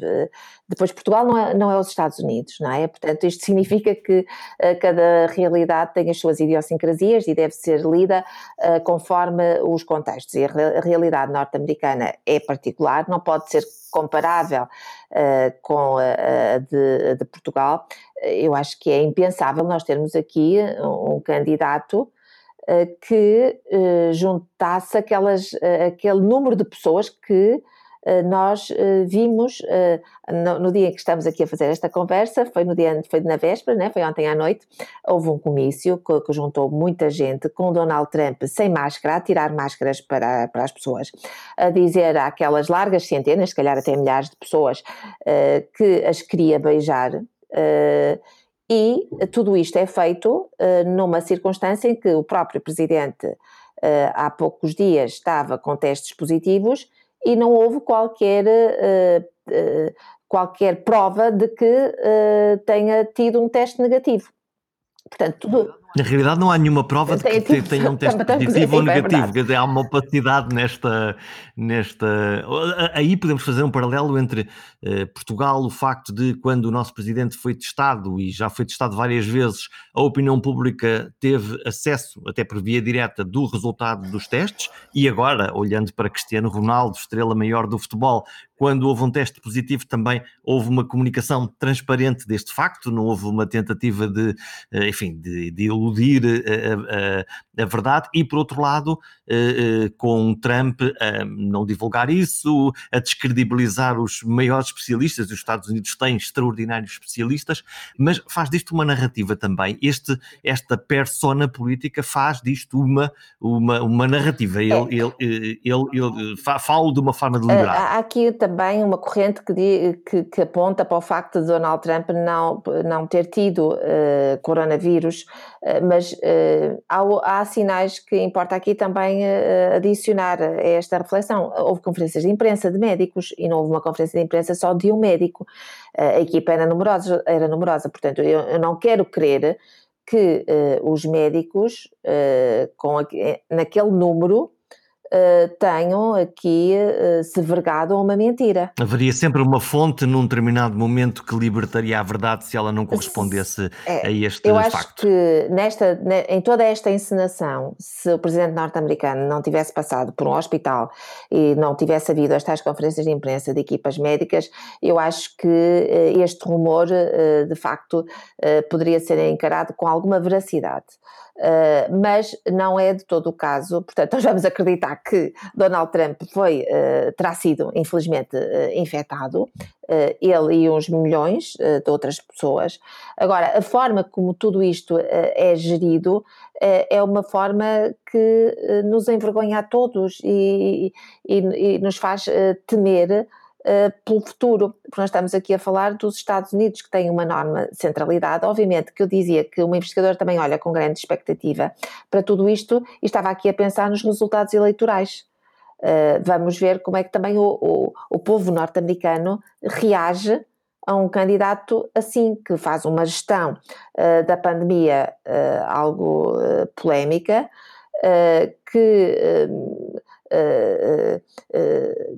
Depois, Portugal não é, não é os Estados Unidos, não é? Portanto, isto significa que cada realidade tem as suas idiosincrasias e deve ser lida conforme os contextos. E a realidade norte-americana é particular, não pode ser comparável uh, com a, de, de, Portugal, eu acho que é impensável nós termos aqui um, candidato uh, que uh, juntasse aquelas, aquele número de pessoas que nós eh, vimos eh, no, dia em que estamos aqui a fazer esta conversa, foi no dia, foi na véspera, né? foi ontem à noite, houve um comício que, que juntou muita gente com Donald Trump sem máscara, a tirar máscaras para, para as pessoas, a dizer àquelas largas centenas, se calhar até milhares de pessoas, que as queria beijar. e tudo isto é feito numa circunstância em que o próprio presidente há poucos dias estava com testes positivos e não houve qualquer, uh, uh, qualquer prova de que uh, tenha tido um teste negativo. Portanto, tudo, na realidade, não há nenhuma prova de que tipo, tenha um teste positivo ou é negativo. Quer dizer, há uma opacidade nesta, nesta. Aí podemos fazer um paralelo entre eh, Portugal, o facto de quando o nosso presidente foi testado, e já foi testado várias vezes, a opinião pública teve acesso, até por via direta, do resultado dos testes, e agora, olhando para Cristiano Ronaldo, estrela maior do futebol, quando houve um teste positivo, também houve uma comunicação transparente deste facto, não houve uma tentativa de, eh, enfim, de, de iludir a, a, a, verdade, e por outro lado, eh, eh, com Trump a não divulgar isso, a descredibilizar os maiores especialistas, os Estados Unidos têm extraordinários especialistas, mas faz disto uma narrativa também. Este, esta persona política faz disto uma, uma, uma narrativa. Ele, é. ele, ele, ele, ele fala de uma forma deliberada. Há aqui também uma corrente que, que, que, aponta para o facto de Donald Trump não, não ter tido uh, coronavírus, mas uh, há, há, sinais que importa aqui também adicionar a esta reflexão. Houve conferências de imprensa de médicos e não houve uma conferência de imprensa só de um médico. a equipa era numerosa, era numerosa portanto, eu, eu não quero crer que os médicos, com a, naquele número, uh, tenham aqui uh, se vergado a uma mentira. Haveria sempre uma fonte num determinado momento que libertaria a verdade se ela não correspondesse é, a este eu facto. Eu acho que nesta, em toda esta encenação, se o presidente norte-americano não tivesse passado por um hospital e não tivesse havido estas conferências de imprensa de equipas médicas, eu acho que uh, este rumor, de facto, poderia ser encarado com alguma veracidade. Uh, mas não é de todo o caso, portanto, nós vamos acreditar que Donald Trump foi, uh, terá sido, infelizmente, uh, infectado, ele e uns milhões de outras pessoas. Agora, a forma como tudo isto é gerido é uma forma que nos envergonha a todos e, e, e nos faz temer uh, pelo futuro, porque nós estamos aqui a falar dos Estados Unidos, que têm uma enorme centralidade. Obviamente que eu dizia que uma investigadora também olha com grande expectativa para tudo isto e estava aqui a pensar nos resultados eleitorais. Uh, vamos ver como é que também o, o, o povo norte-americano reage a um candidato assim, que faz uma gestão uh, da pandemia algo polémica, que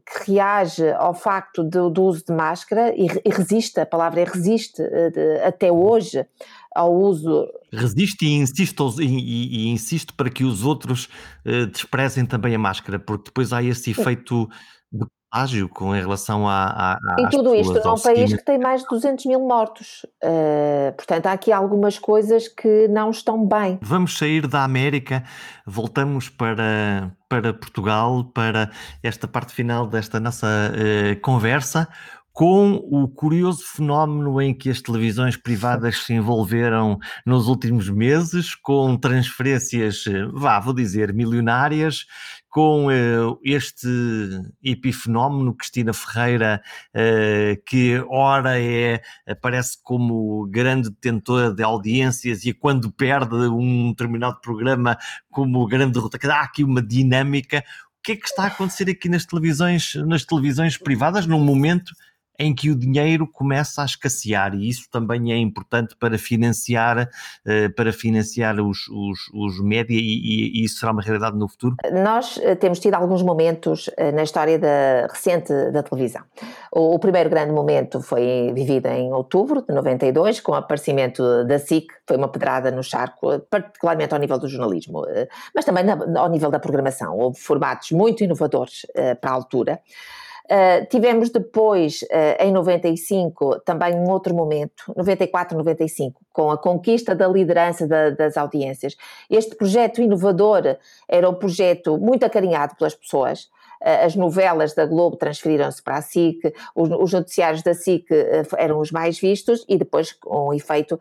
que reage ao facto do, do, uso de máscara e, e resiste, a palavra é resiste de, até hoje ao uso. Resiste e insiste, e, e, e insiste para que os outros desprezem também a máscara, porque depois há esse efeito de ágil com em relação a, a, E tudo isto num país que tem mais de 200 mil mortos. Uh, portanto, há aqui algumas coisas que não estão bem. Vamos sair da América, voltamos para, para Portugal, para esta parte final desta nossa uh, conversa com o curioso fenómeno em que as televisões privadas se envolveram nos últimos meses, com transferências, eh, vá, vou dizer, milionárias, com uh, este epifenómeno, Cristina Ferreira, uh, que ora é, aparece como grande detentora de audiências e quando perde um determinado programa como grande derrota, há aqui uma dinâmica. O que é que está a acontecer aqui nas televisões, nas televisões privadas, num momento em que o dinheiro começa a escassear e isso também é importante para financiar, uh, para financiar os, os, os média e, e, isso será uma realidade no futuro? Nós eh, temos tido alguns momentos eh, na história da, recente da televisão. O, o, primeiro grande momento foi vivido em outubro de 92, com o aparecimento da SIC, foi uma pedrada no charco, particularmente ao nível do jornalismo, mas também ao nível da programação. Houve formatos muito inovadores para a altura. Uh, tivemos depois, uh, em 95, também um outro momento, 94, 95, com a conquista da liderança da, das audiências. Este projeto inovador era um projeto muito acarinhado pelas pessoas. Uh, as novelas da Globo transferiram-se para a SIC, os, os noticiários da SIC eram os mais vistos e depois com um efeito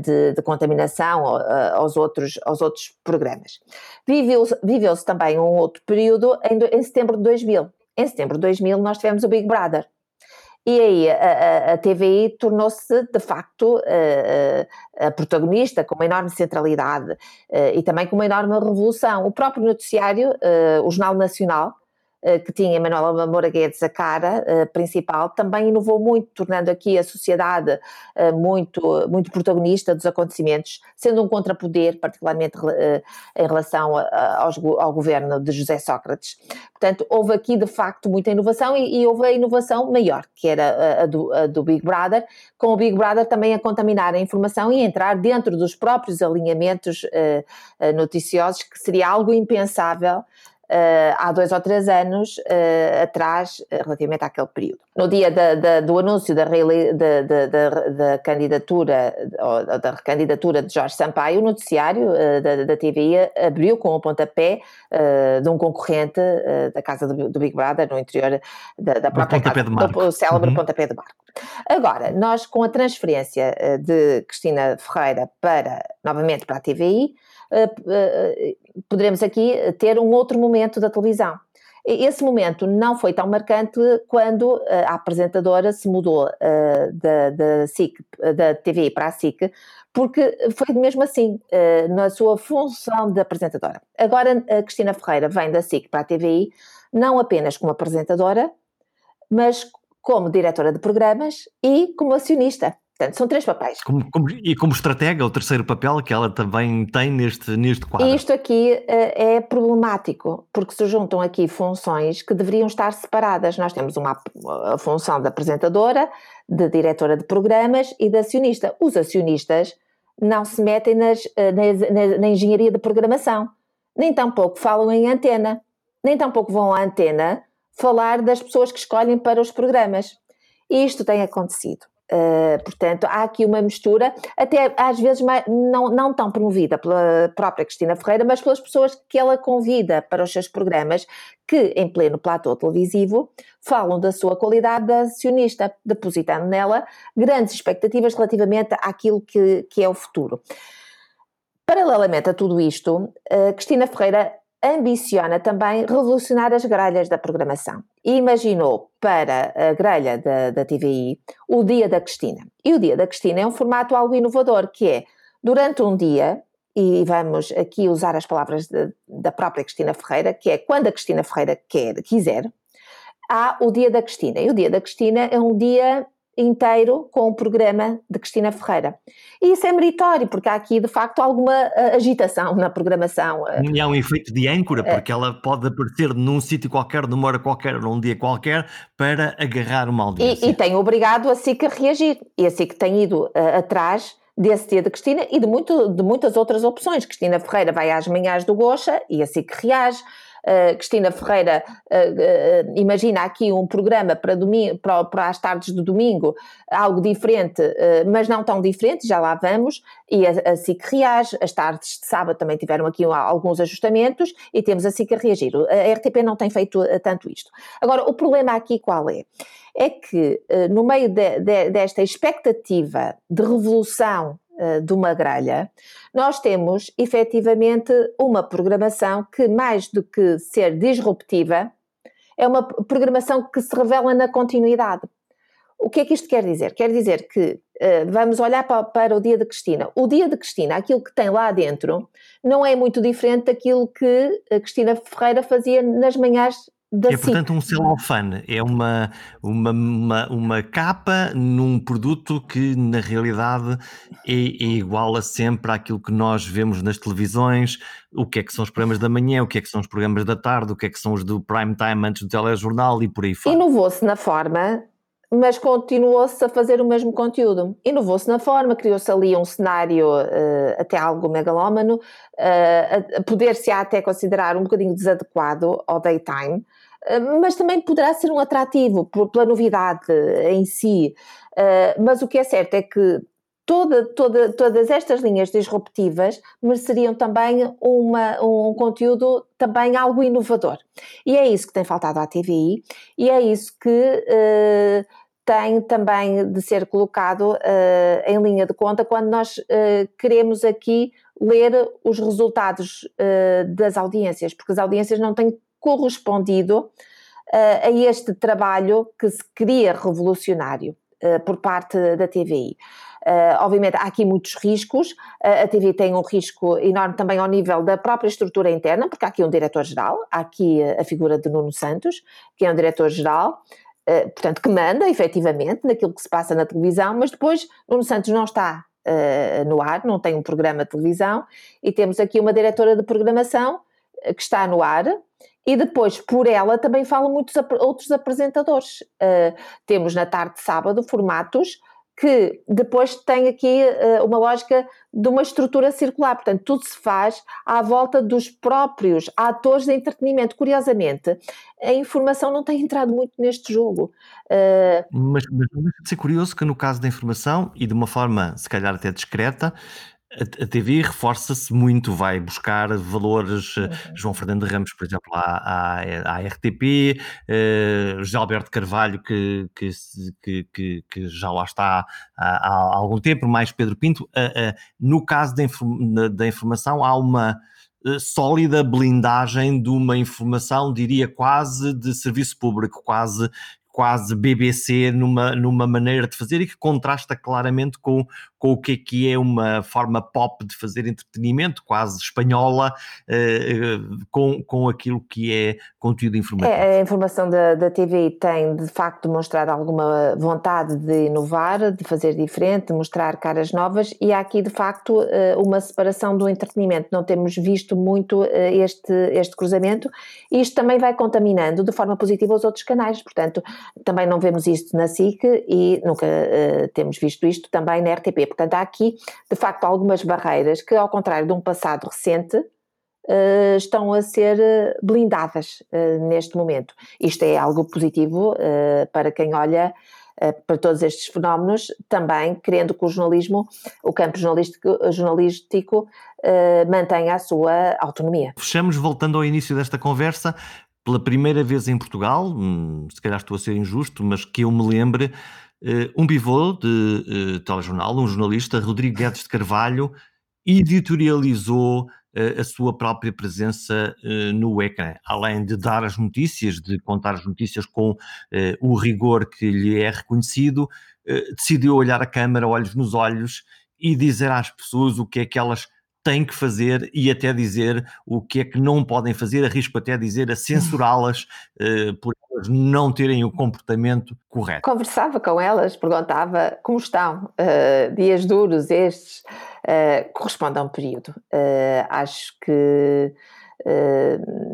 de, de, contaminação aos, outros, aos outros programas. Viveu-se viveu também um outro período em, em setembro de 2000 em setembro de 2000 nós tivemos o Big Brother. E aí a, a, a TVI tornou-se de facto a, a, protagonista, com uma enorme centralidade e também com uma enorme revolução. O próprio noticiário, o Jornal Nacional, eh, que tinha Manuela Moura Guedes a cara uh, principal, também inovou muito, tornando aqui a sociedade uh, muito, muito protagonista dos acontecimentos, sendo um contrapoder, particularmente em relação ao governo de José Sócrates. Portanto, houve aqui de facto muita inovação e, e houve a inovação maior, que era a do, a do Big Brother, com o Big Brother também a contaminar a informação e entrar dentro dos próprios alinhamentos noticiosos, que seria algo impensável Uh, há dois ou três anos uh, atrás, uh, relativamente àquele período. No dia da, da, do anúncio da, da, da candidatura, ou da recandidatura de Jorge Sampaio, o noticiário da, da TVI abriu com o pontapé de um concorrente da casa do, do, Big Brother, no interior da, da própria casa, do célebre uhum. pontapé de barco. Agora, nós com a transferência de Cristina Ferreira para, novamente, para a TVI, poderemos aqui ter um outro momento da televisão. Esse momento não foi tão marcante quando a apresentadora se mudou da, da, SIC, da TV para a SIC, porque foi mesmo assim, na sua função de apresentadora. Agora, a Cristina Ferreira vem da SIC para a TVI, não apenas como apresentadora, mas como diretora de programas e como acionista. Portanto, são três papéis. Como, como, e como estratega, o terceiro papel que ela também tem neste, neste quadro. Isto aqui uh, é problemático, porque se juntam aqui funções que deveriam estar separadas. Nós temos uma a função de apresentadora, de diretora de programas e de acionista. Os acionistas não se metem nas, na, na, na engenharia de programação, nem tampouco falam em antena, nem tampouco vão à antena falar das pessoas que escolhem para os programas. E isto tem acontecido. Uh, portanto, há aqui uma mistura, até às vezes mais, não, não tão promovida pela própria Cristina Ferreira, mas pelas pessoas que ela convida para os seus programas, que em pleno platô televisivo falam da sua qualidade de acionista, depositando nela grandes expectativas relativamente àquilo que, que é o futuro. Paralelamente a tudo isto, uh, Cristina Ferreira ambiciona também revolucionar as grelhas da programação e imaginou para a grelha da, da TVI o Dia da Cristina. E o Dia da Cristina é um formato algo inovador, que é, durante um dia, e vamos aqui usar as palavras de, da própria Cristina Ferreira, que é quando a Cristina Ferreira quer, quiser, há o Dia da Cristina. E o Dia da Cristina é um dia inteiro com o programa de Cristina Ferreira. E isso é meritório, porque há aqui de facto alguma eh, agitação na programação. Eh. E há um efeito de âncora, eh. porque ela pode aparecer num sítio qualquer, numa hora qualquer, num dia qualquer, para agarrar uma audiência. E, e tem obrigado a SIC a reagir. E a SIC tem ido uh, atrás desse dia de Cristina e de, muito, de muitas outras opções. Cristina Ferreira vai às manhãs do Gocha e a SIC reage. Uh, Cristina Ferreira uh, imagina aqui um programa para, domingo, para, para as tardes do domingo, algo diferente, mas não tão diferente, já lá vamos, e a, a SIC reage, as tardes de sábado também tiveram aqui alguns ajustamentos e temos a SIC a reagir. A RTP não tem feito tanto isto. Agora, o problema aqui qual é? É que no meio de, de, desta expectativa de revolução eh, de uma grelha, nós temos efetivamente uma programação que, mais do que ser disruptiva, é uma programação que se revela na continuidade. O que é que isto quer dizer? Quer dizer que uh, vamos olhar para, para, o dia de Cristina. O dia de Cristina, aquilo que tem lá dentro, não é muito diferente daquilo que a Cristina Ferreira fazia nas manhãs da é, portanto, um celofane, é uma, uma, uma, uma, capa num produto que, na realidade, é, é, igual a sempre àquilo que nós vemos nas televisões, o que é que são os programas da manhã, o que é que são os programas da tarde, o que é que são os do prime time antes do telejornal e por aí fora. Inovou-se na forma, mas continuou-se a fazer o mesmo conteúdo. Inovou-se na forma, criou-se ali um cenário uh, até algo megalómano, uh, poder-se até considerar um bocadinho desadequado ao daytime, eh, mas também poderá ser um atrativo pela novidade em si. Eh, mas o que é certo é que toda, toda, todas estas linhas disruptivas mereceriam também uma, um conteúdo também algo inovador. E é isso que tem faltado à TVI e é isso que uh, tem também de ser colocado em linha de conta quando nós queremos aqui ler os resultados das audiências, porque as audiências não têm correspondido uh, a este trabalho que se queria revolucionário uh, por parte da TVI. Uh, obviamente há aqui muitos riscos, uh, a TV tem um risco enorme também ao nível da própria estrutura interna, porque há aqui um diretor-geral, há aqui a figura de Nuno Santos, que é um diretor-geral, uh, portanto, que manda efetivamente naquilo que se passa na televisão, mas depois Nuno Santos não está no ar, não tem um programa de televisão, e temos aqui uma diretora de programação que está no ar e depois, por ela, também falam muitos outros apresentadores. Uh, temos na tarde de sábado formatos que depois tem aqui uh, uma lógica de uma estrutura circular. Portanto, tudo se faz à volta dos próprios atores de entretenimento. Curiosamente, a informação não tem entrado muito neste jogo. Uh... Mas, mas ser curioso que no caso da informação, e de uma forma se calhar até discreta, a, TV reforça-se muito, vai buscar valores, eh, uhum. João Fernando Ramos, por exemplo, à, à, à RTP, uh, José Alberto Carvalho, que, que, que, que, já lá está há, há, algum tempo, mais Pedro Pinto. Uh, uh, no caso da, inform da informação, há uma sólida blindagem de uma informação, diria quase de serviço público, quase quase BBC numa, numa maneira de fazer e que contrasta claramente com, com o que é que é uma forma pop de fazer entretenimento, quase espanhola, eh, com, com aquilo que é conteúdo informativo. É, a informação da, da TV tem de facto demonstrado alguma vontade de inovar, de fazer diferente, de mostrar caras novas e há aqui de facto eh, uma separação do entretenimento. Não temos visto muito eh, este, este cruzamento e isto também vai contaminando de forma positiva os outros canais, portanto também não vemos isto na SIC e nunca uh, temos visto isto também na RTP. Portanto, há aqui, de facto, algumas barreiras que, ao contrário de um passado recente, uh, estão a ser eh, blindadas uh, neste momento. Isto é algo positivo para quem olha para todos estes fenómenos, também querendo que o jornalismo, o campo jornalístico, jornalístico mantenha a sua autonomia. Fechamos voltando ao início desta conversa pela primeira vez em Portugal, hum, se calhar estou a ser injusto, mas que eu me lembre, eh, um pivô de uh, telejornal, um jornalista, Rodrigo Guedes de Carvalho, editorializou uh, a sua própria presença no ecrã. Além de dar as notícias, de contar as notícias com o rigor que lhe é reconhecido, decidiu olhar a câmara, olhos nos olhos, e dizer às pessoas o que é que elas têm que fazer e até dizer o que é que não podem fazer, arrisco até dizer a censurá-las uh, por elas não terem o comportamento correto. Conversava com elas, perguntava como estão, uh, dias duros estes, uh, corresponde a um período. acho que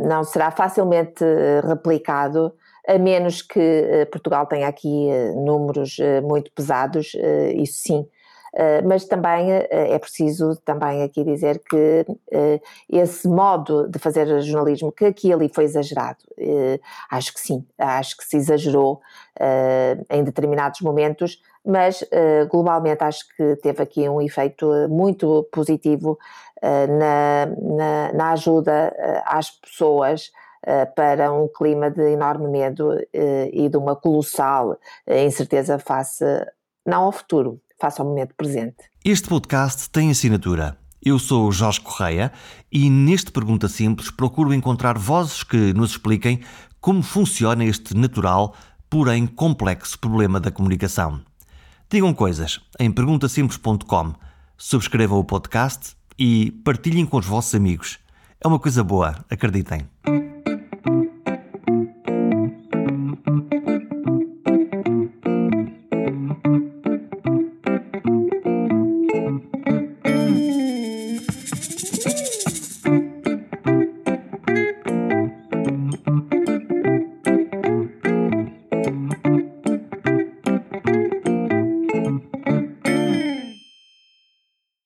não será facilmente replicado a menos que Portugal tenha aqui números muito pesados, isso sim, mas também é preciso também aqui dizer que esse modo de fazer jornalismo, que aqui e ali foi exagerado, acho que sim, acho que se exagerou em determinados momentos, mas globalmente acho que teve aqui um efeito muito positivo na, na, na ajuda às pessoas eh, para um clima de enorme medo eh, e de uma colossal eh, incerteza face, não ao futuro, face ao momento presente. Este podcast tem assinatura. Eu sou o Jorge Correia e neste Pergunta Simples procuro encontrar vozes que nos expliquem como funciona este natural, porém complexo problema da comunicação. Digam coisas em perguntasimples.com, subscrevam o podcast e partilhem com os vossos amigos. É uma coisa boa, acreditem.